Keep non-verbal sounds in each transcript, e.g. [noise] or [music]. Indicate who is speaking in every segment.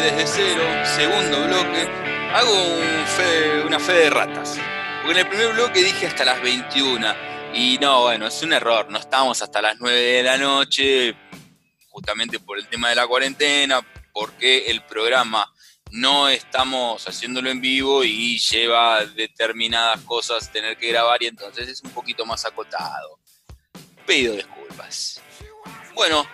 Speaker 1: desde cero, segundo bloque, hago una fe de ratas. Porque en el primer bloque dije hasta las 21. Y no, bueno, es un error. No estamos hasta las 9 de la noche, justamente por el tema de la cuarentena, porque el programa no estamos haciéndolo en vivo y lleva determinadas cosas tener que grabar y entonces es un poquito más acotado. Pido disculpas. Bueno,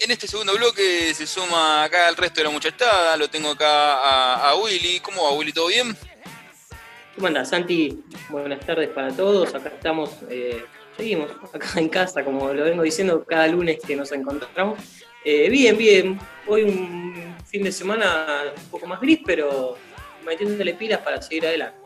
Speaker 1: en este segundo bloque se suma acá el resto de la muchachada. Lo tengo acá a, Willy. ¿Cómo va, Willy? ¿Todo bien?
Speaker 2: ¿Cómo andas, Santi? Buenas tardes para todos. Acá estamos, eh, seguimos acá en casa, como lo vengo diciendo cada lunes que nos encontramos. Eh, bien, bien. Hoy un fin de semana un poco más gris, pero metiéndole pilas para seguir adelante.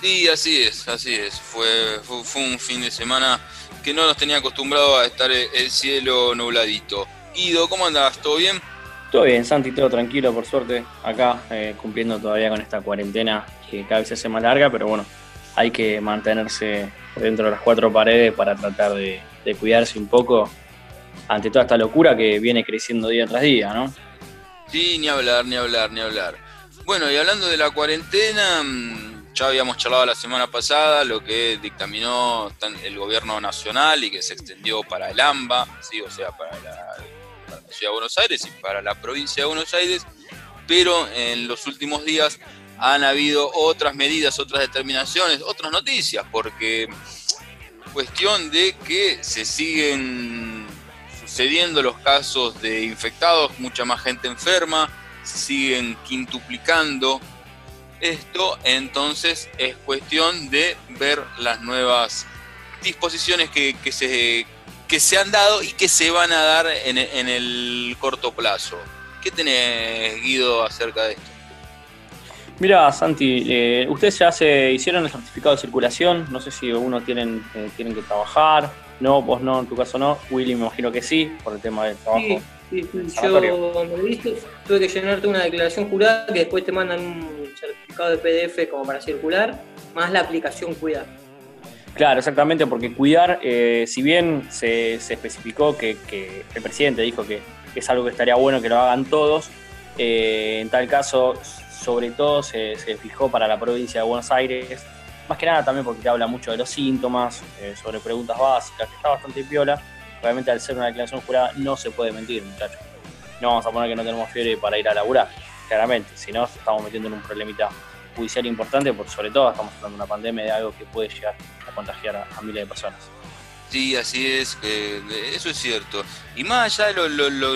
Speaker 1: Sí, así es, así es. Fue, fue, un fin de semana que no nos tenía acostumbrado a estar el cielo nubladito. Guido, ¿cómo andás? ¿Todo bien?
Speaker 3: Todo bien, Santi, todo tranquilo, por suerte. Acá eh, cumpliendo todavía con esta cuarentena que cada vez se hace más larga, pero bueno, hay que mantenerse dentro de las cuatro paredes para tratar de, cuidarse un poco ante toda esta locura que viene creciendo día tras día, ¿no?
Speaker 1: Sí, ni hablar, ni hablar, ni hablar. Bueno, y hablando de la cuarentena, mm, ya habíamos charlado la semana pasada lo que dictaminó el gobierno nacional y que se extendió para el AMBA, ¿sí? o sea, para la Ciudad de Buenos Aires y para la provincia de Buenos Aires, pero en los últimos días han habido otras medidas, otras determinaciones, otras noticias, porque cuestión de que se siguen sucediendo los casos de infectados, mucha más gente enferma, siguen quintuplicando. Esto, entonces es cuestión de ver las nuevas disposiciones que, que se, que se han dado y que se van a dar en, el corto plazo. ¿Qué tenés, Guido, acerca de esto?
Speaker 3: Mira, Santi, eh, ustedes ya se hicieron el certificado de circulación, no sé si uno tienen, eh, tienen que trabajar, no, vos no, en tu caso no, Willy me imagino que sí, por el tema del trabajo.
Speaker 2: Sí, sí, yo me tuve que llenarte una declaración jurada que después te mandan un certificado de PDF como para circular, más la aplicación Cuidar.
Speaker 3: Claro, exactamente, porque cuidar, eh, si bien se, especificó que, el presidente dijo que, es algo que estaría bueno que lo hagan todos, eh, en tal caso, sobre todo se, fijó para la provincia de Buenos Aires, más que nada también porque habla mucho de los síntomas, eh, sobre preguntas básicas, que está bastante piola. Obviamente al ser una declaración jurada no se puede mentir, muchachos. No vamos a poner que no tenemos fiebre para ir a laburar, claramente, si no estamos metiendo en un problemita judicial importante, porque sobre todo estamos hablando de una pandemia de algo que puede llegar a contagiar a, miles de personas.
Speaker 1: Sí, así es, eso es cierto. Y más allá de lo,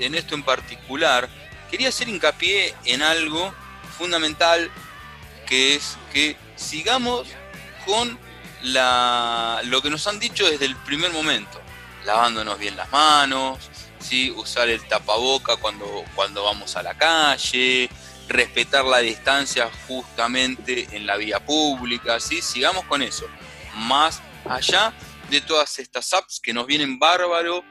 Speaker 1: en esto en particular, quería hacer hincapié en algo fundamental, que es que sigamos con la, lo que nos han dicho desde el primer momento, lavándonos bien las manos, ¿sí? usar el tapaboca cuando, cuando vamos a la calle, respetar la distancia justamente en la vía pública, ¿sí? Sigamos con eso. Más allá de todas estas apps que nos vienen bárbaro,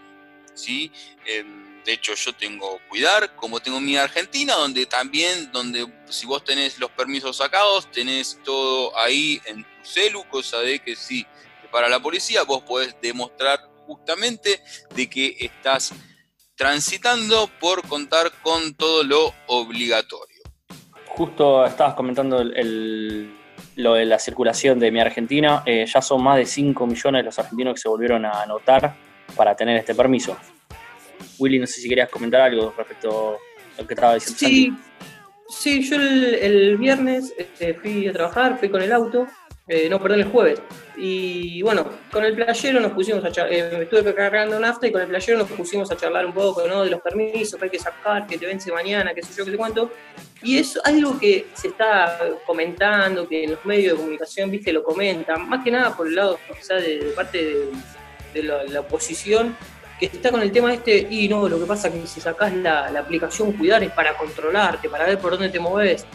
Speaker 1: ¿sí? Em, de hecho, yo tengo Cuidar, como tengo mi Argentina, donde también, donde si vos tenés los permisos sacados, tenés todo ahí en tu celu, cosa de que sí, para la policía vos podés demostrar justamente de que estás transitando por contar con todo lo obligatorio.
Speaker 3: Justo estabas comentando lo de la circulación de mi Argentina. Eh, ya son más de 5 millones los argentinos que se volvieron a anotar para tener este permiso. Willy, no sé si querías comentar algo respecto a lo que estaba diciendo.
Speaker 2: Sí, sí yo el, viernes este, fui a trabajar, fui con el auto eh, no, perdón, el jueves. Y bueno, con el playero nos pusimos a charlar, eh, estuve cargando nafta y con el playero nos pusimos a charlar un poco. De los permisos que hay que sacar, que te vence mañana, qué sé yo, qué sé cuánto. Y es algo que se está comentando, que en los medios de comunicación, viste, lo comentan, más que nada por el lado, sea, de, parte de, la, oposición, que está con el tema este, y no, lo que pasa es que si sacás la, la aplicación Cuidar es para controlarte, para ver por dónde te mueves.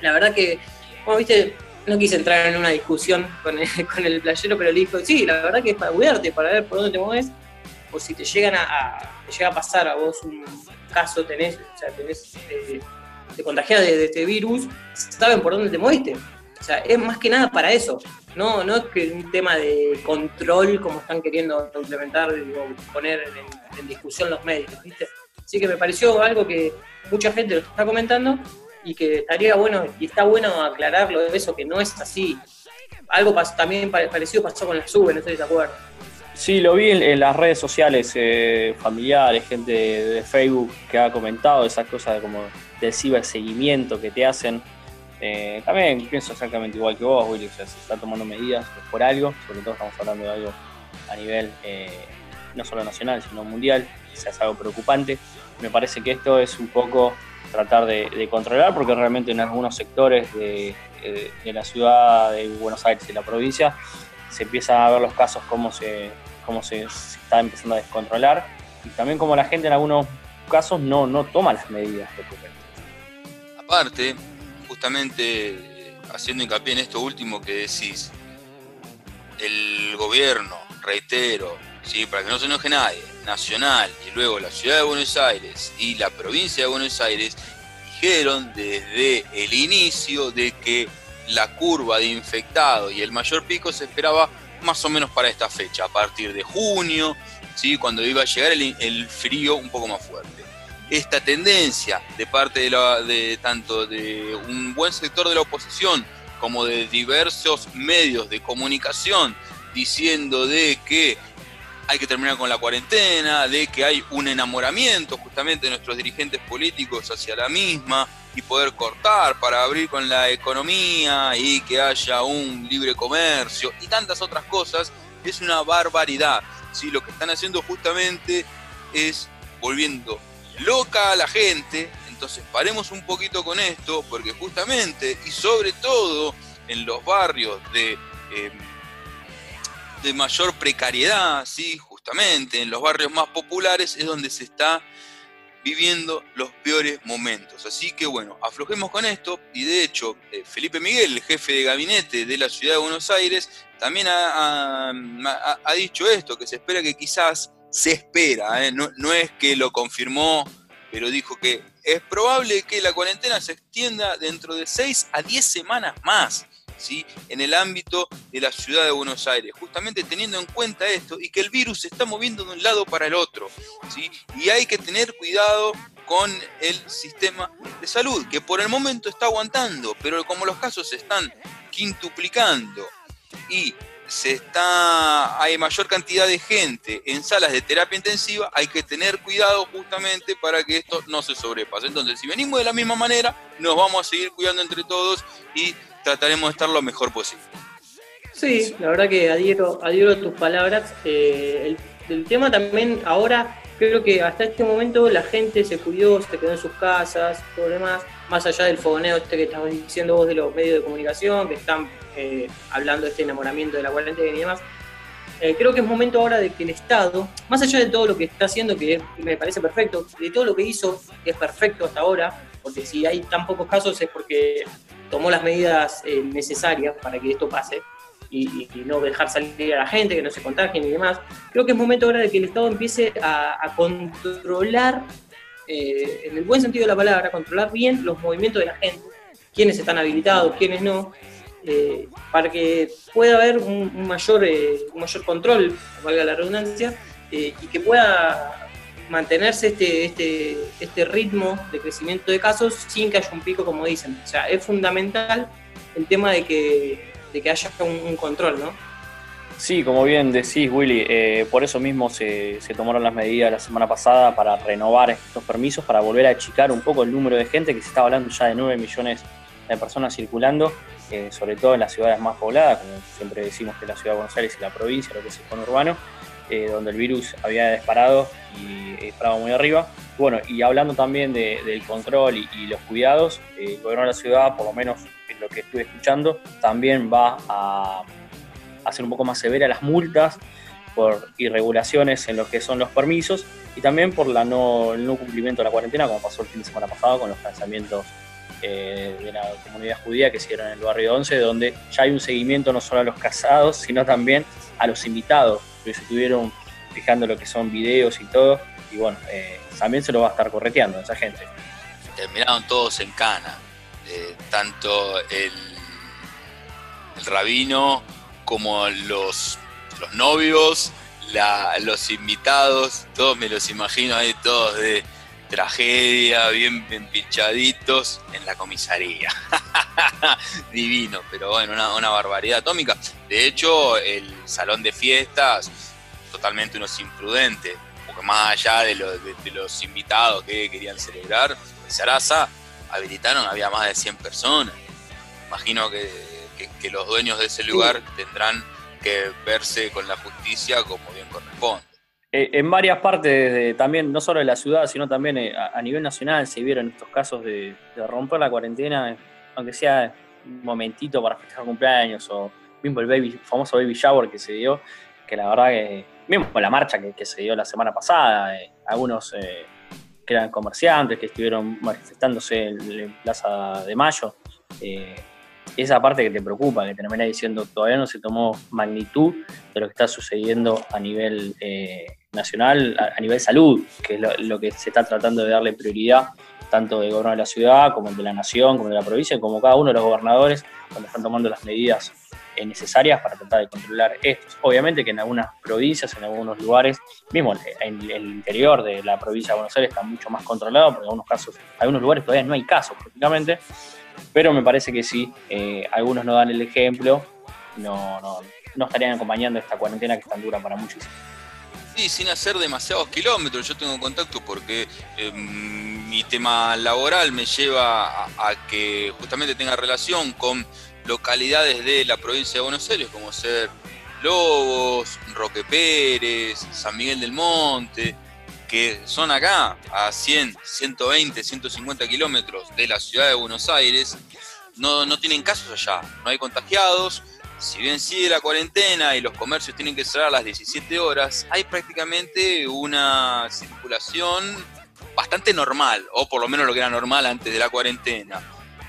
Speaker 2: La verdad que, como viste, no quise entrar en una discusión con el, [laughs] con el playero, pero le dijo, sí, la verdad que es para cuidarte, para ver por dónde te mueves, o si te llegan a, llega a pasar a vos un caso, tenés, o sea, tenés, eh, te contagias de, este virus, saben por dónde te moviste. O sea, es más que nada para eso. No, no es que un tema de control como están queriendo implementar o poner en, discusión los medios, ¿viste? Así que me pareció algo que mucha gente lo está comentando y que estaría bueno, y está bueno aclararlo de eso, que no es así. Algo también parecido pasó con la SUBE, no sé si te acuerdas.
Speaker 3: Sí, lo vi en, las redes sociales eh, familiares, gente de, Facebook que ha comentado esas cosas de como del ciberseguimiento que te hacen. Eh, también pienso exactamente igual que vos, Willy, o sea, se está tomando medidas por algo, sobre todo estamos hablando de algo a nivel eh, no solo nacional, sino mundial, quizás algo preocupante. Me parece que esto es un poco tratar de, controlar, porque realmente en algunos sectores de, la ciudad de Buenos Aires y la provincia se empiezan a ver los casos como se, cómo se, está empezando a descontrolar. Y también como la gente en algunos casos no, no toma las medidas
Speaker 1: Aparte, justamente eh, haciendo hincapié en esto último que decís, el gobierno, reitero, ¿sí? para que no se enoje nadie, nacional y luego la ciudad de Buenos Aires y la provincia de Buenos Aires dijeron desde el inicio de que la curva de infectados y el mayor pico se esperaba más o menos para esta fecha, a partir de junio, ¿sí? cuando iba a llegar el, frío un poco más fuerte. Esta tendencia de parte de, la, de tanto de un buen sector de la oposición como de diversos medios de comunicación diciendo de que hay que terminar con la cuarentena, de que hay un enamoramiento justamente de nuestros dirigentes políticos hacia la misma y poder cortar para abrir con la economía y que haya un libre comercio y tantas otras cosas, es una barbaridad. ¿sí? Lo que están haciendo justamente es volviendo loca a la gente, entonces paremos un poquito con esto, porque justamente y sobre todo en los barrios de... Eh, de mayor precariedad, ¿sí? justamente en los barrios más populares es donde se está viviendo los peores momentos. Así que bueno, aflojemos con esto y de hecho eh, Felipe Miguel, el jefe de gabinete de la ciudad de Buenos Aires, también ha, dicho esto, que se espera que quizás, se espera, ¿eh? no, no es que lo confirmó, pero dijo que es probable que la cuarentena se extienda dentro de 6 a 10 semanas más en el ámbito de la ciudad de Buenos Aires, justamente teniendo en cuenta esto y que el virus se está moviendo de un lado para el otro. Y hay que tener cuidado con el sistema de salud, que por el momento está aguantando, pero como los casos se están quintuplicando y se está, hay mayor cantidad de gente en salas de terapia intensiva, hay que tener cuidado justamente para que esto no se sobrepase. Entonces, si venimos de la misma manera, nos vamos a seguir cuidando entre todos y trataremos de estar lo mejor posible.
Speaker 2: Sí, la verdad que adhiero, adhiero a tus palabras. Eh, el, tema también ahora, creo que hasta este momento la gente se cuidó, se quedó en sus casas, todo demás, más allá del fogoneo este que estabas diciendo vos de los medios de comunicación, que están eh, hablando de este enamoramiento de la cuarentena y demás. Eh, creo que es momento ahora de que el Estado, más allá de todo lo que está haciendo, que me parece perfecto, de todo lo que hizo, que es perfecto hasta ahora, porque si hay tan pocos casos es porque tomó las medidas eh, necesarias para que esto pase y, no dejar salir a la gente, que no se contagien y demás. Creo que es momento ahora de que el Estado empiece a, controlar, eh, en el buen sentido de la palabra, controlar bien los movimientos de la gente, quiénes están habilitados, quiénes no, eh, para que pueda haber un, mayor, un mayor control, valga la redundancia, y que pueda mantenerse este, este, este ritmo de crecimiento de casos sin que haya un pico, como dicen. O sea, es fundamental el tema de que, de que haya un, control, ¿no?
Speaker 3: Sí, como bien decís, Willy, eh, por eso mismo se, se, tomaron las medidas la semana pasada para renovar estos permisos, para volver a achicar un poco el número de gente, que se está hablando ya de 9 millones de personas circulando, eh, sobre todo en las ciudades más pobladas, como siempre decimos que la ciudad de Buenos Aires y la provincia, lo que es el conurbano, eh, donde el virus había disparado y disparado muy arriba. Bueno, y hablando también del control y, los cuidados, eh, el gobierno de la ciudad, por lo menos en lo que estuve escuchando, también va a hacer un poco más severa las multas por irregulaciones en lo que son los permisos y también por la no, el no cumplimiento de la cuarentena, como pasó el fin de semana pasado con los lanzamientos eh, de la comunidad judía que se dieron en el barrio 11, donde ya hay un seguimiento no solo a los casados, sino también a los invitados se estuvieron fijando lo que son videos y todo, y bueno, eh, también se lo va a estar correteando esa gente.
Speaker 1: Terminaron todos en cana, eh, tanto el, el, rabino como los, los novios, los invitados, todos me los imagino ahí todos de tragedia, bien, pinchaditos en la comisaría. [laughs] Divino, pero bueno, una, barbaridad atómica. De hecho, el salón de fiestas, totalmente unos imprudentes, porque más allá de, los invitados que querían celebrar, en Sarasa habilitaron, había más de 100 personas. Imagino que, los dueños de ese lugar tendrán que verse con la justicia como bien corresponde.
Speaker 3: Eh, en varias partes, también, no solo de la ciudad, sino también eh, a, nivel nacional, se vieron estos casos de, romper la cuarentena, aunque sea un momentito para festejar cumpleaños o mismo el baby, famoso baby shower que se dio, que la verdad que, mismo la marcha que, se dio la semana pasada, eh, algunos que eran comerciantes, que estuvieron manifestándose en, Plaza de Mayo, esa parte que te preocupa, que termina diciendo todavía no se tomó magnitud de lo que está sucediendo a nivel nacional a, nivel salud, que es lo, que se está tratando de darle prioridad tanto del gobierno de la ciudad como de la nación, como de la provincia, como cada uno de los gobernadores cuando están tomando las medidas eh, necesarias para tratar de controlar esto. Obviamente que en algunas provincias, en algunos lugares, mismo en el interior de la provincia de Buenos Aires está mucho más controlado, porque en algunos casos, en algunos lugares todavía no hay casos prácticamente, pero me parece que sí, eh, algunos no dan el ejemplo, no, no, no estarían acompañando esta cuarentena que es tan dura para muchísimos.
Speaker 1: Sí, sin hacer demasiados kilómetros. Yo tengo contacto porque em, mi tema laboral me lleva a, que justamente tenga relación con localidades de la provincia de Buenos Aires, como ser Lobos, Roque Pérez, San Miguel del Monte, que son acá a 100, 120, 150 kilómetros de la ciudad de Buenos Aires. No, no tienen casos allá, no hay contagiados, si bien sigue la cuarentena y los comercios tienen que cerrar a las 17 horas, hay prácticamente una circulación bastante normal, o por lo menos lo que era normal antes de la cuarentena.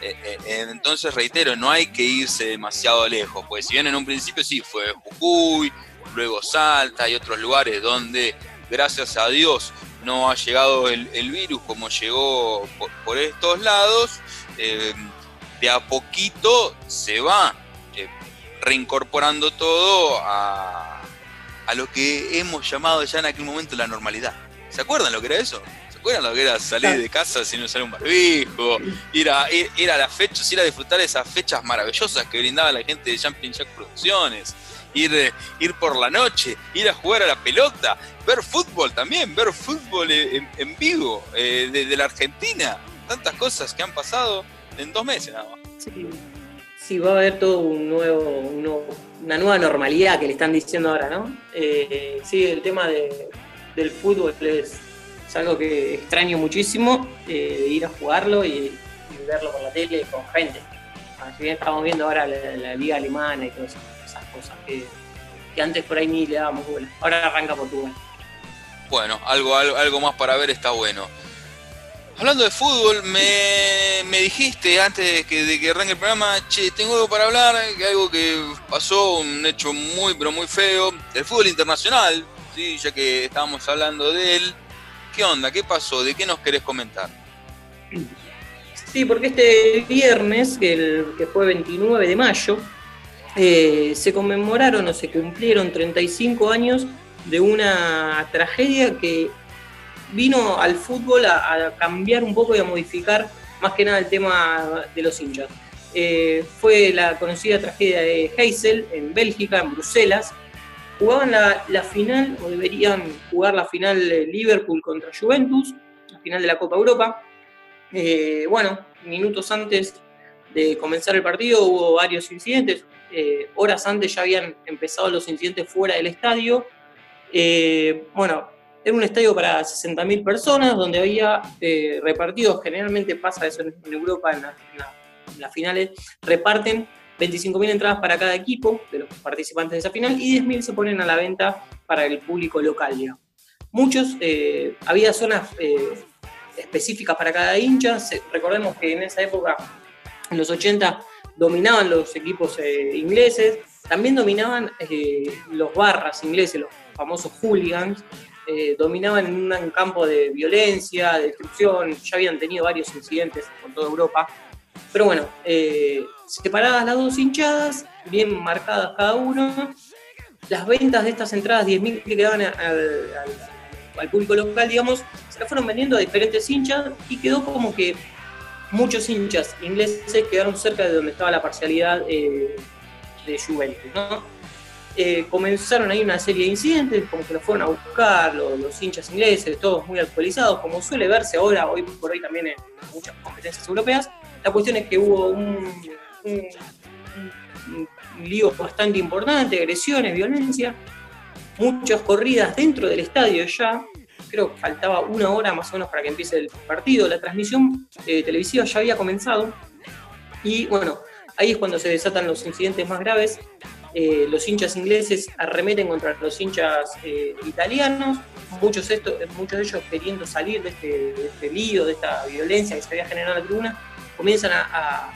Speaker 1: Eh, eh, eh, entonces, reitero, no hay que irse demasiado lejos, pues si bien en un principio sí fue Jujuy, luego Salta y otros lugares donde, gracias a Dios, no ha llegado el, virus como llegó por, estos lados, de a poquito se va reincorporando todo a, a lo que hemos llamado ya en aquel momento la normalidad. ¿Se acuerdan lo que era eso? ¿Se acuerdan lo que era salir de casa sin usar un barbijo? Ir a, ir, a las fechas, ir a disfrutar esas fechas maravillosas que brindaba la gente de Jumping Jack Producciones. Ir, ir por la noche, ir a jugar a la pelota, ver fútbol también, ver fútbol en, vivo eh, de, la Argentina. Tantas cosas que han pasado en dos meses nada más.
Speaker 2: Sí. Sí, va a haber todo un nuevo, una nueva normalidad que le están diciendo ahora, ¿no? Eh, sí, el tema del fútbol es, algo que extraño muchísimo, eh, ir a jugarlo y, verlo por la tele con gente. Si bien estamos viendo ahora la, liga alemana y todas esas, cosas que, antes por ahí ni le dábamos bola. Ahora arranca Portugal.
Speaker 1: Bueno, algo, algo, algo más para ver está bueno. Hablando de fútbol, me, dijiste antes de que, arranque el programa, che, tengo algo para hablar, que algo que pasó, un hecho muy, pero muy feo, del fútbol internacional, ¿sí? ya que estábamos hablando de él. ¿Qué onda? ¿Qué pasó? ¿De qué nos querés comentar?
Speaker 2: Sí, porque este viernes, que fue 29 de mayo, eh, se conmemoraron o se cumplieron 35 años de una tragedia que vino al fútbol a, cambiar un poco y a modificar más que nada el tema de los hinchas. Eh, fue la conocida tragedia de Heysel en Bélgica, en Bruselas. Jugaban la, final, o deberían jugar la final Liverpool contra Juventus, la final de la Copa Europa. Eh, bueno, minutos antes de comenzar el partido hubo varios incidentes. Eh, horas antes ya habían empezado los incidentes fuera del estadio. bueno, era un estadio para 60.000 personas, donde había eh, repartidos, generalmente pasa eso en, Europa, en, las finales, reparten 25.000 entradas para cada equipo de los participantes de esa final y 10.000 se ponen a la venta para el público local. Muchos, eh, había zonas eh, específicas para cada hincha, recordemos que en esa época, en los 80, dominaban los equipos ingleses, también dominaban los barras ingleses, los famosos hooligans, eh, dominaban en un campo de violencia, de destrucción, ya habían tenido varios incidentes por toda Europa. Pero bueno, eh, separadas las dos hinchadas, bien marcadas cada uno, las ventas de estas entradas, 10.000 que quedaban al, al público local, digamos, se la fueron vendiendo a diferentes hinchas y quedó como que muchos hinchas ingleses quedaron cerca de donde estaba la parcialidad eh, de Juventus, ¿no? Eh, comenzaron ahí una serie de incidentes, como que los fueron a buscar los, hinchas ingleses, todos muy actualizados, como suele verse ahora, hoy por hoy también en muchas competencias europeas. La cuestión es que hubo un, lío bastante importante, agresiones, violencia, muchas corridas dentro del estadio ya. Creo que faltaba una hora más o menos para que empiece el partido. La transmisión eh, televisiva ya había comenzado y bueno, ahí es cuando se desatan los incidentes más graves. Eh, los hinchas ingleses arremeten contra los hinchas eh, italianos, muchos, muchos de ellos queriendo salir de este, este, lío, de esta violencia que se había generado en la tribuna, comienzan a,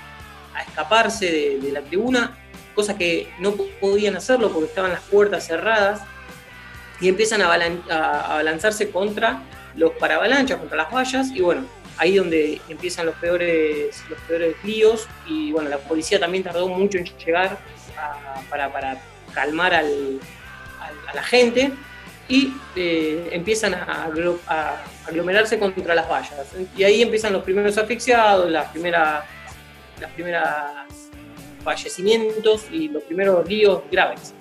Speaker 2: escaparse de, la tribuna, cosa que no podían hacerlo porque estaban las puertas cerradas, y empiezan a, a, lanzarse contra los paravalanchas, contra las vallas, y bueno, ahí donde empiezan los peores, los peores líos, y bueno, la policía también tardó mucho en llegar para, calmar a la gente y eh, empiezan a, aglomerarse contra las vallas. Y ahí empiezan los primeros asfixiados, las primeras, las primeras fallecimientos y los primeros líos graves.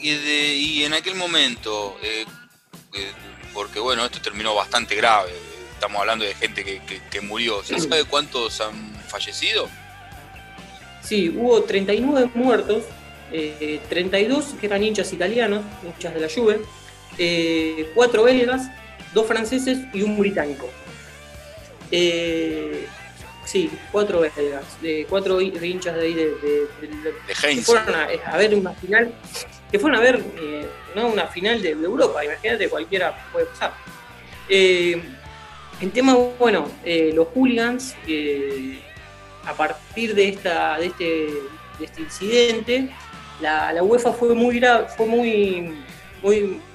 Speaker 1: Y, en aquel momento, eh, eh, porque bueno, esto terminó bastante grave, estamos hablando de gente que, que murió, ¿se [clears throat] sabe cuántos han fallecido?
Speaker 2: Sí, hubo 39 muertos, 32 eh, que eran hinchas italianos, hinchas de la Juve, eh, 4 belgas, 2 franceses y un británico. Eh, sí, 4 belgas, de 4 hinchas de ahí de, de,
Speaker 1: que
Speaker 2: fueron a, ver una final, que fueron a ver eh, ¿no? una final de, Europa, imagínate, cualquiera puede pasar. en tema, bueno, los hooligans a partir de, esta, de, este, este incidente, la, UEFA fue muy fue muy,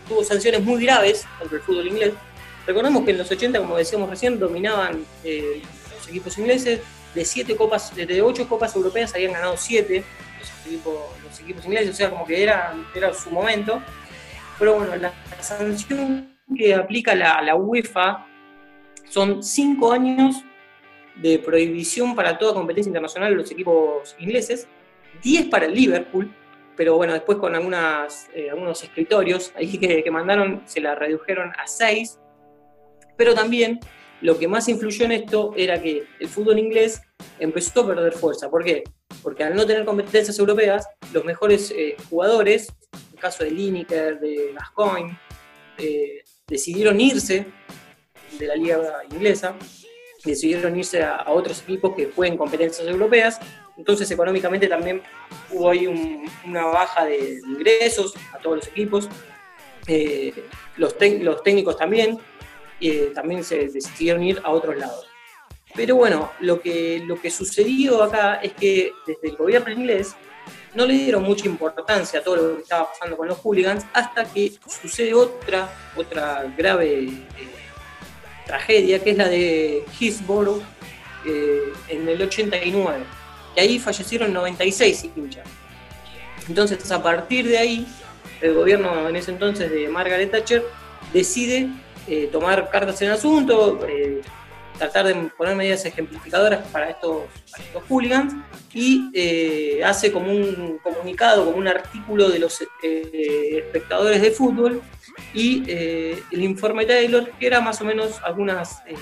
Speaker 2: tuvo sanciones muy graves contra el fútbol inglés. Recordemos que en los 80, como decíamos recién, dominaban eh, los equipos ingleses, de siete copas, de ocho copas europeas habían ganado siete los equipos, ingleses, o sea, como que era, era su momento. Pero bueno, la, sanción que aplica la, la UEFA son cinco años de prohibición para toda competencia internacional de los equipos ingleses, 10 para el Liverpool, pero bueno, después con algunas, eh, algunos escritorios ahí [laughs] que, mandaron se la redujeron a 6, pero también lo que más influyó en esto era que el fútbol inglés empezó a perder fuerza. ¿Por qué? Porque al no tener competencias europeas, los mejores eh, jugadores, en el caso de Lineker, de Gascoigne, eh, decidieron irse de la liga inglesa decidieron irse a, otros equipos que jueguen competencias europeas. Entonces, económicamente también hubo ahí una baja de ingresos a todos los equipos. Eh, los, técnicos también, eh, también se decidieron ir a otros lados. Pero bueno, lo que, lo que sucedió acá es que desde el gobierno inglés no le dieron mucha importancia a todo lo que estaba pasando con los hooligans hasta que sucede otra, otra grave eh, tragedia, que es la de Hillsborough eh, en el 89, y ahí fallecieron 96 hinchas. Entonces, a partir de ahí, el gobierno en ese entonces de Margaret Thatcher decide eh, tomar cartas en el asunto, eh, tratar de poner medidas ejemplificadoras para estos, estos hooligans y hace como un comunicado, como un artículo de los espectadores de fútbol y eh, el informe Taylor, que era más o menos algunas eh,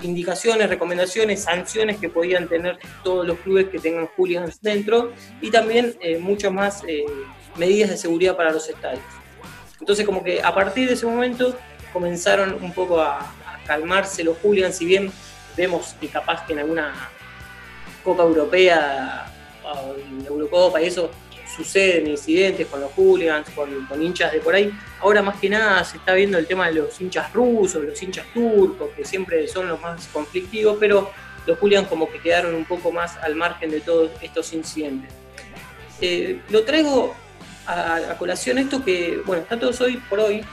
Speaker 2: indicaciones, recomendaciones, sanciones que podían tener todos los clubes que tengan hooligans dentro y también eh, muchas más medidas de seguridad para los estadios. Entonces como que a partir de ese momento comenzaron un poco a, a calmarse los hooligans, si bien vemos que capaz que en alguna Copa Europea o en Eurocopa y eso suceden incidentes con los hooligans, con, hinchas de por ahí. Ahora más que nada se está viendo el tema de los hinchas rusos, los hinchas turcos, que siempre son los más conflictivos, pero los hooligans como que quedaron un poco más al margen de todos estos incidentes. Eh, lo traigo a, colación esto que, bueno, está todos hoy por hoy, eh,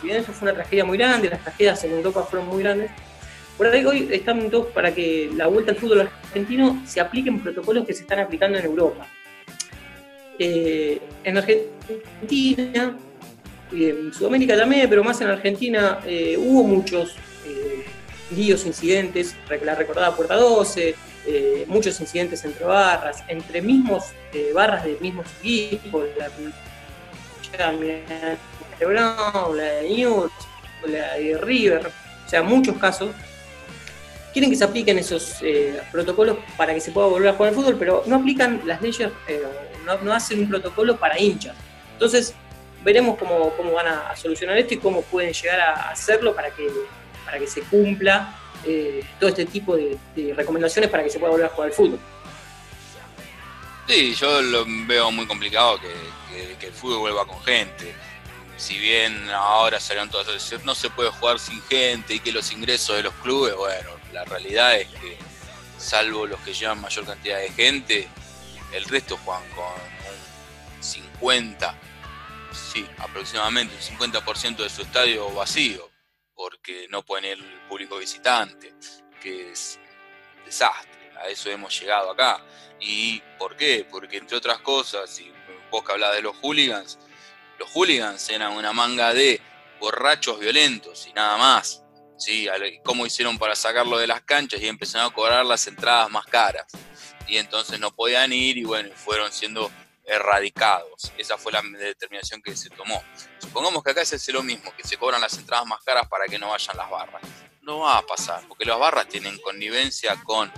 Speaker 2: si bien eso fue una tragedia muy grande, las tragedias en Europa fueron muy grandes, por ahí hoy están todos para que la vuelta al fútbol argentino se apliquen protocolos que se están aplicando en Europa. Eh, en Argentina y en Sudamérica también, pero más en Argentina, eh, hubo muchos eh, líos, incidentes, la recordada Puerta 12, eh, muchos incidentes entre barras, entre mismos barras de mismos equipos, la, de Brown, la de la de River, o sea, muchos casos. Quieren que se apliquen esos protocolos para que se pueda volver a jugar al fútbol, pero no aplican las leyes, no, hacen un protocolo para hinchas. Entonces, veremos cómo, van a, solucionar esto y cómo pueden llegar a hacerlo para que, para que se cumpla eh, todo este tipo de, recomendaciones para que se pueda volver a jugar al fútbol.
Speaker 1: Sí, yo lo veo muy complicado que, el fútbol vuelva con gente. Si bien ahora salieron todas las no se puede jugar sin gente y que los ingresos de los clubes, bueno, la realidad es que salvo los que llevan mayor cantidad de gente, el resto juegan con un 50 sí, aproximadamente un 50% de su estadio vacío, porque no pueden ir el público visitante, que es un desastre. A eso hemos llegado acá. ¿Y por qué? Porque entre otras cosas, y vos que hablás de los hooligans, los hooligans eran una manga de borrachos violentos y nada más. ¿sí? ¿Cómo hicieron para sacarlo de las canchas? Y empezaron a cobrar las entradas más caras. Y entonces no podían ir y bueno, fueron siendo erradicados. Esa fue la determinación que se tomó. Supongamos que acá se hace lo mismo, que se cobran las entradas más caras para que no vayan las barras. No va a pasar, porque las barras tienen connivencia con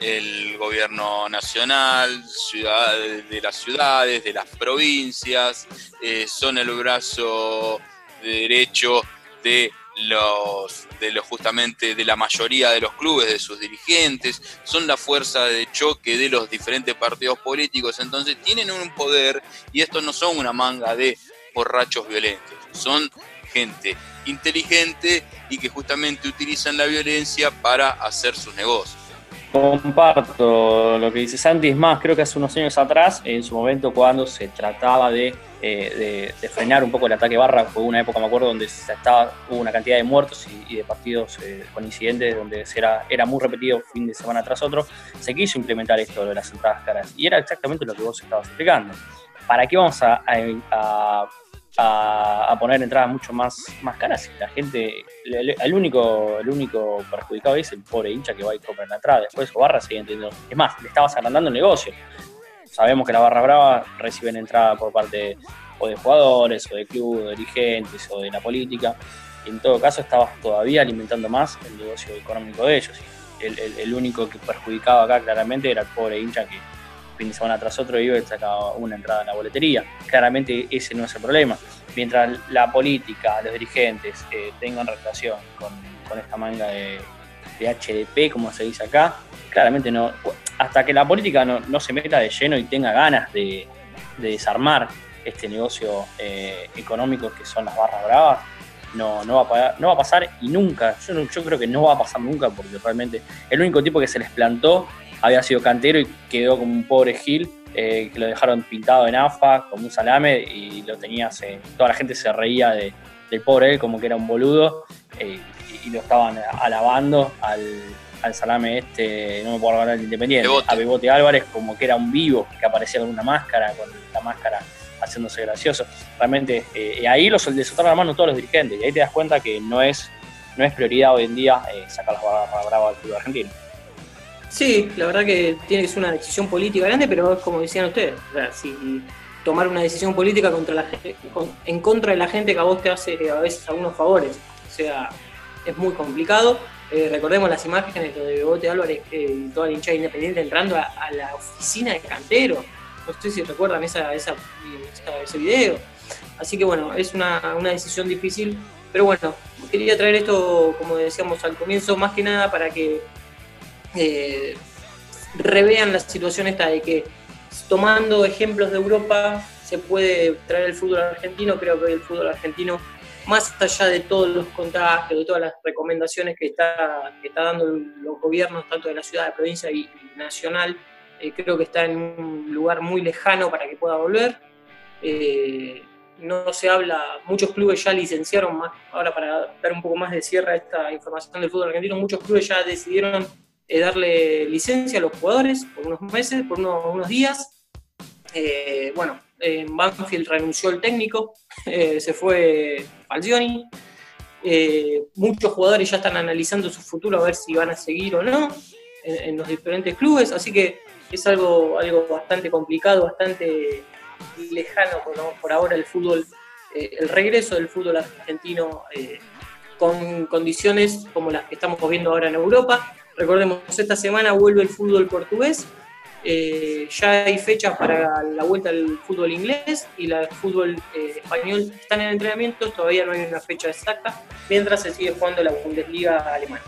Speaker 1: el gobierno nacional, ciudad, de las ciudades, de las provincias, eh, son el brazo derecho de los, de los justamente de la mayoría de los clubes, de sus dirigentes, son la fuerza de choque de los diferentes partidos políticos, entonces tienen un poder y estos no son una manga de borrachos violentos, son gente inteligente y que justamente utilizan la violencia para hacer sus negocios.
Speaker 3: Comparto lo que dice Santi, es más, creo que hace unos años atrás, en su momento cuando se trataba de, eh, frenar un poco el ataque barra, fue una época, me acuerdo, donde estaba, hubo una cantidad de muertos y, de partidos eh, con incidentes donde era, era muy repetido fin de semana tras otro, se quiso implementar esto de las entradas caras y era exactamente lo que vos estabas explicando. ¿Para qué vamos a, poner entradas mucho más, más caras la gente, el, único, el único perjudicado es el pobre hincha que va y compra la entrada. Después Barra sigue entendiendo. Es más, le estabas agrandando el negocio. Sabemos que la Barra Brava reciben entrada por parte o de jugadores, o de clubes, de dirigentes, o de la política. Y en todo caso estabas todavía alimentando más el negocio económico de ellos. El, el único que perjudicaba acá claramente era el pobre hincha que fin de semana tras otro iba y sacaba una entrada en la boletería. Claramente ese no es el problema. Mientras la política, los dirigentes eh, tengan relación con, esta manga de, HDP, como se dice acá, claramente no. Hasta que la política no, se meta de lleno y tenga ganas de, desarmar este negocio eh, económico que son las barras bravas, no, no, va a, no va a pasar y nunca, yo, yo creo que no va a pasar nunca porque realmente el único tipo que se les plantó había sido cantero y quedó como un pobre Gil, eh, que lo dejaron pintado en AFA, como un salame, y lo tenía, toda la gente se reía de, del pobre él, como que era un boludo, eh, y, lo estaban alabando al, salame este, no me puedo hablar del Independiente, a Bebote Álvarez, como que era un vivo, que aparecía con una máscara, con la máscara haciéndose gracioso. Realmente, eh, ahí los soltaron la mano todos los dirigentes, y ahí te das cuenta que no es, no es prioridad hoy en día sacar las barras bravas del club argentino.
Speaker 2: Sí, la verdad que tiene que ser una decisión política grande, pero es como decían ustedes, si tomar una decisión política contra la en contra de la gente que a vos te hace a veces algunos favores, o sea, es muy complicado. Eh, recordemos las imágenes de Bebote Álvarez y toda la hinchada independiente entrando a, la oficina de cantero. No sé si recuerdan esa, ese video. Así que bueno, es una, una decisión difícil, pero bueno, quería traer esto, como decíamos al comienzo, más que nada para que eh, revean la situación esta de que tomando ejemplos de Europa se puede traer el fútbol argentino. Creo que el fútbol argentino, más allá de todos los contagios, de todas las recomendaciones que está, que está dando los gobiernos, tanto de la ciudad, de provincia y, nacional, eh, creo que está en un lugar muy lejano para que pueda volver. Eh, no se habla, muchos clubes ya licenciaron, más, ahora para dar un poco más de cierre a esta información del fútbol argentino, muchos clubes ya decidieron eh, darle licencia a los jugadores por unos meses, por unos, días. Eh, bueno, En Banfield renunció el técnico, [laughs] se fue Falcioni. muchos jugadores ya están analizando su futuro a ver si van a seguir o no en, los diferentes clubes, así que es algo, algo bastante complicado, bastante lejano por, ahora el fútbol, el regreso del fútbol argentino con condiciones como las que estamos viendo ahora en Europa. Recordemos, esta semana vuelve el fútbol portugués, eh, ya hay fechas para la vuelta al fútbol inglés y el fútbol eh, español están en entrenamiento, todavía no hay una fecha exacta, mientras se sigue jugando la Bundesliga alemana.